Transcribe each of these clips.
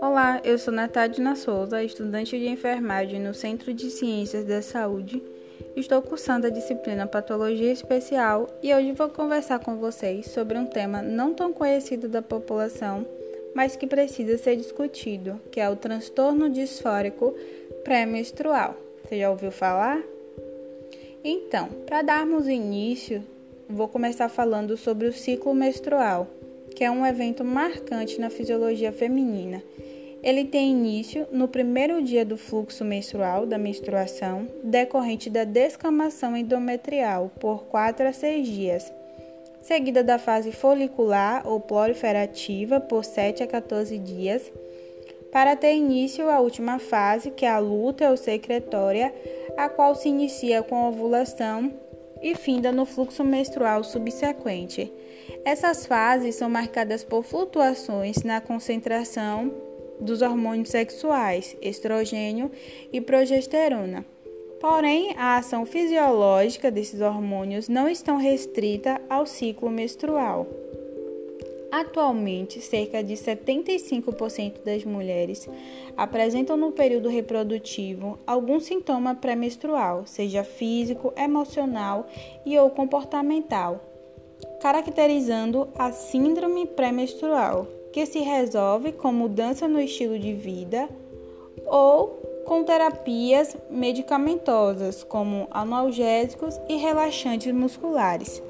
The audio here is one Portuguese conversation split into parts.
Olá, eu sou Natadina Souza, estudante de enfermagem no Centro de Ciências da Saúde. Estou cursando a disciplina Patologia Especial e hoje vou conversar com vocês sobre um tema não tão conhecido da população, mas que precisa ser discutido, que é o transtorno disfórico pré-menstrual. Você já ouviu falar? Então, para darmos início, vou começar falando sobre o ciclo menstrual, que é um evento marcante na fisiologia feminina. Ele tem início no primeiro dia do fluxo menstrual, da menstruação, decorrente da descamação endometrial, por 4 a 6 dias, seguida da fase folicular ou proliferativa, por 7 a 14 dias, para ter início a última fase, que é a luta ou secretória, a qual se inicia com a ovulação e finda no fluxo menstrual subsequente. Essas fases são marcadas por flutuações na concentração dos hormônios sexuais, estrogênio e progesterona. Porém, a ação fisiológica desses hormônios não estão restrita ao ciclo menstrual. Atualmente, cerca de 75% das mulheres apresentam no período reprodutivo algum sintoma pré-menstrual, seja físico, emocional e ou comportamental, caracterizando a síndrome pré-menstrual, que se resolve com mudança no estilo de vida ou com terapias medicamentosas, como analgésicos e relaxantes musculares.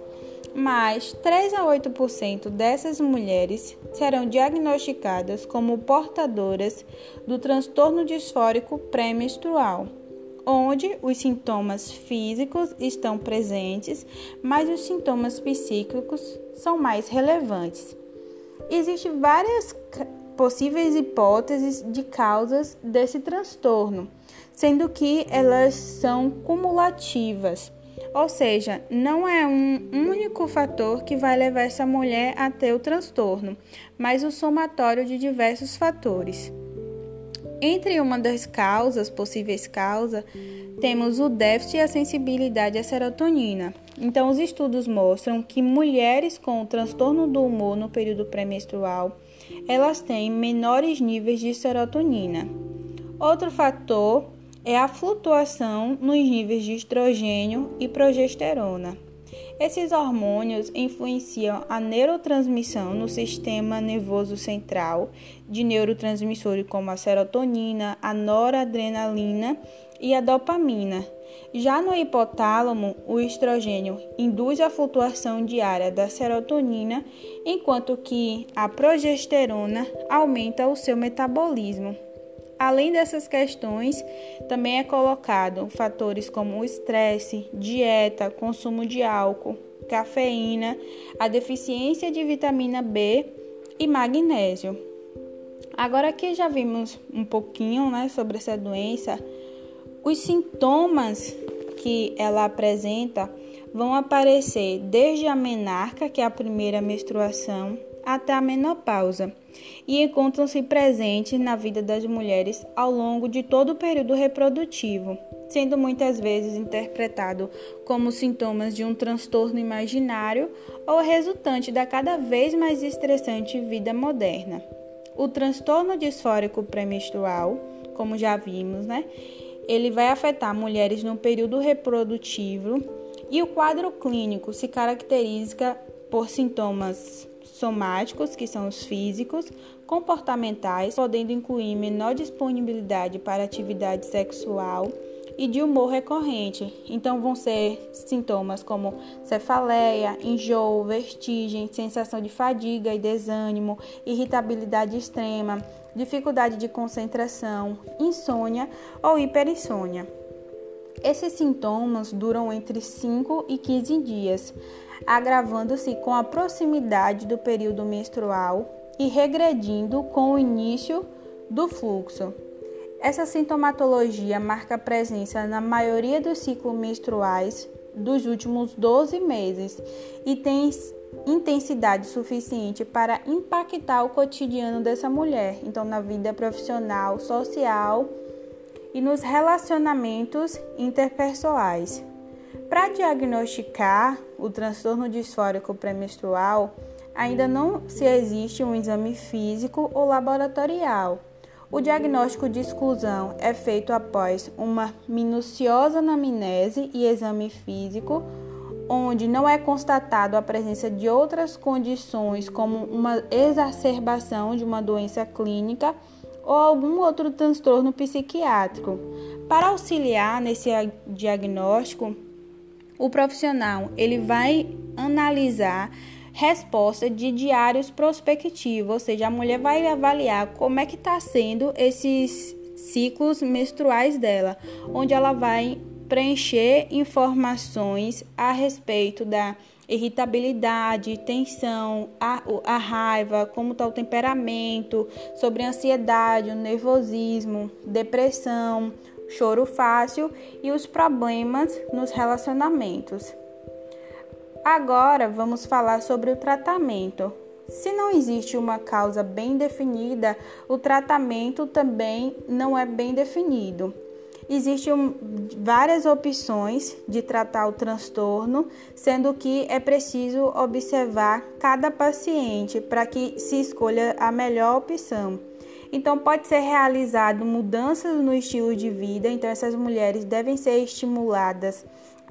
Mas 3 a 8% dessas mulheres serão diagnosticadas como portadoras do transtorno disfórico pré-menstrual, onde os sintomas físicos estão presentes, mas os sintomas psíquicos são mais relevantes. Existem várias possíveis hipóteses de causas desse transtorno, sendo que elas são cumulativas, ou seja, não é um único fator que vai levar essa mulher a ter o transtorno, mas o somatório de diversos fatores. Entre uma das causas, possíveis causas, temos o déficit e a sensibilidade à serotonina. Então, os estudos mostram que mulheres com transtorno do humor no período pré-menstrual, elas têm menores níveis de serotonina. Outro fator é a flutuação nos níveis de estrogênio e progesterona. Esses hormônios influenciam a neurotransmissão no sistema nervoso central de neurotransmissores como a serotonina, a noradrenalina e a dopamina. Já no hipotálamo, o estrogênio induz a flutuação diária da serotonina, enquanto que a progesterona aumenta o seu metabolismo. Além dessas questões, também é colocado fatores como o estresse, dieta, consumo de álcool, cafeína, a deficiência de vitamina B e magnésio. Agora que já vimos um pouquinho né, sobre essa doença, os sintomas que ela apresenta vão aparecer desde a menarca, que é a primeira menstruação, até a menopausa, e encontram-se presentes na vida das mulheres ao longo de todo o período reprodutivo, sendo muitas vezes interpretado como sintomas de um transtorno imaginário ou resultante da cada vez mais estressante vida moderna. O transtorno disfórico pré-menstrual, como já vimos, né? ele vai afetar mulheres no período reprodutivo e o quadro clínico se caracteriza por sintomas somáticos, que são os físicos, comportamentais, podendo incluir menor disponibilidade para atividade sexual e de humor recorrente. Então vão ser sintomas como cefaleia, enjoo, vertigem, sensação de fadiga e desânimo, irritabilidade extrema, dificuldade de concentração, insônia ou hiperinsônia. Esses sintomas duram entre 5 e 15 dias, agravando-se com a proximidade do período menstrual e regredindo com o início do fluxo. Essa sintomatologia marca presença na maioria dos ciclos menstruais dos últimos 12 meses e tem intensidade suficiente para impactar o cotidiano dessa mulher, então na vida profissional, social e nos relacionamentos interpessoais. Para diagnosticar o transtorno disfórico pré-menstrual, ainda não se existe um exame físico ou laboratorial. O diagnóstico de exclusão é feito após uma minuciosa anamnese e exame físico, onde não é constatado a presença de outras condições, como uma exacerbação de uma doença clínica ou algum outro transtorno psiquiátrico. Para auxiliar nesse diagnóstico, o profissional ele vai analisar resposta de diários prospectivos, ou seja, a mulher vai avaliar como é que está sendo esses ciclos menstruais dela, onde ela vai preencher informações a respeito da irritabilidade, tensão, a, a raiva, como está o temperamento, sobre ansiedade, o nervosismo, depressão, choro fácil e os problemas nos relacionamentos. Agora vamos falar sobre o tratamento. Se não existe uma causa bem definida, o tratamento também não é bem definido. Existem várias opções de tratar o transtorno, sendo que é preciso observar cada paciente para que se escolha a melhor opção. Então, pode ser realizado mudanças no estilo de vida, então essas mulheres devem ser estimuladas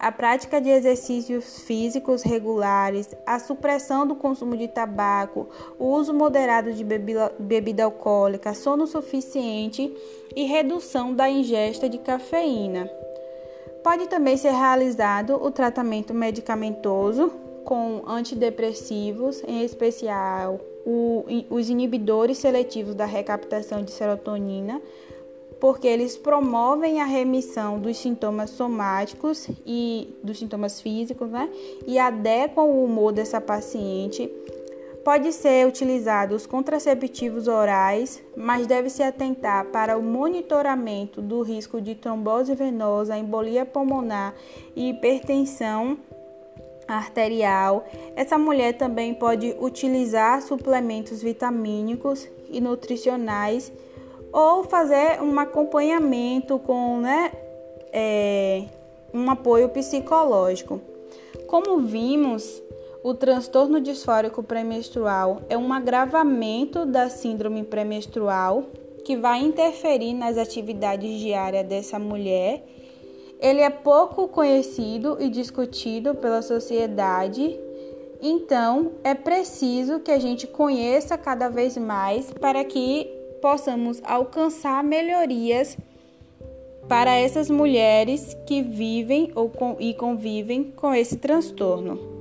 a prática de exercícios físicos regulares, a supressão do consumo de tabaco, o uso moderado de bebida, bebida alcoólica, sono suficiente e redução da ingesta de cafeína. Pode também ser realizado o tratamento medicamentoso com antidepressivos, em especial o, os inibidores seletivos da recaptação de serotonina, porque eles promovem a remissão dos sintomas somáticos e dos sintomas físicos, né? E adequam o humor dessa paciente. Pode ser utilizado os contraceptivos orais, mas deve se atentar para o monitoramento do risco de trombose venosa, embolia pulmonar e hipertensão arterial. Essa mulher também pode utilizar suplementos vitamínicos e nutricionais ou fazer um acompanhamento com né, é, um apoio psicológico. Como vimos, o transtorno disfórico pré-menstrual é um agravamento da síndrome pré-menstrual que vai interferir nas atividades diárias dessa mulher. Ele é pouco conhecido e discutido pela sociedade, então é preciso que a gente conheça cada vez mais para que possamos alcançar melhorias para essas mulheres que vivem ou e convivem com esse transtorno.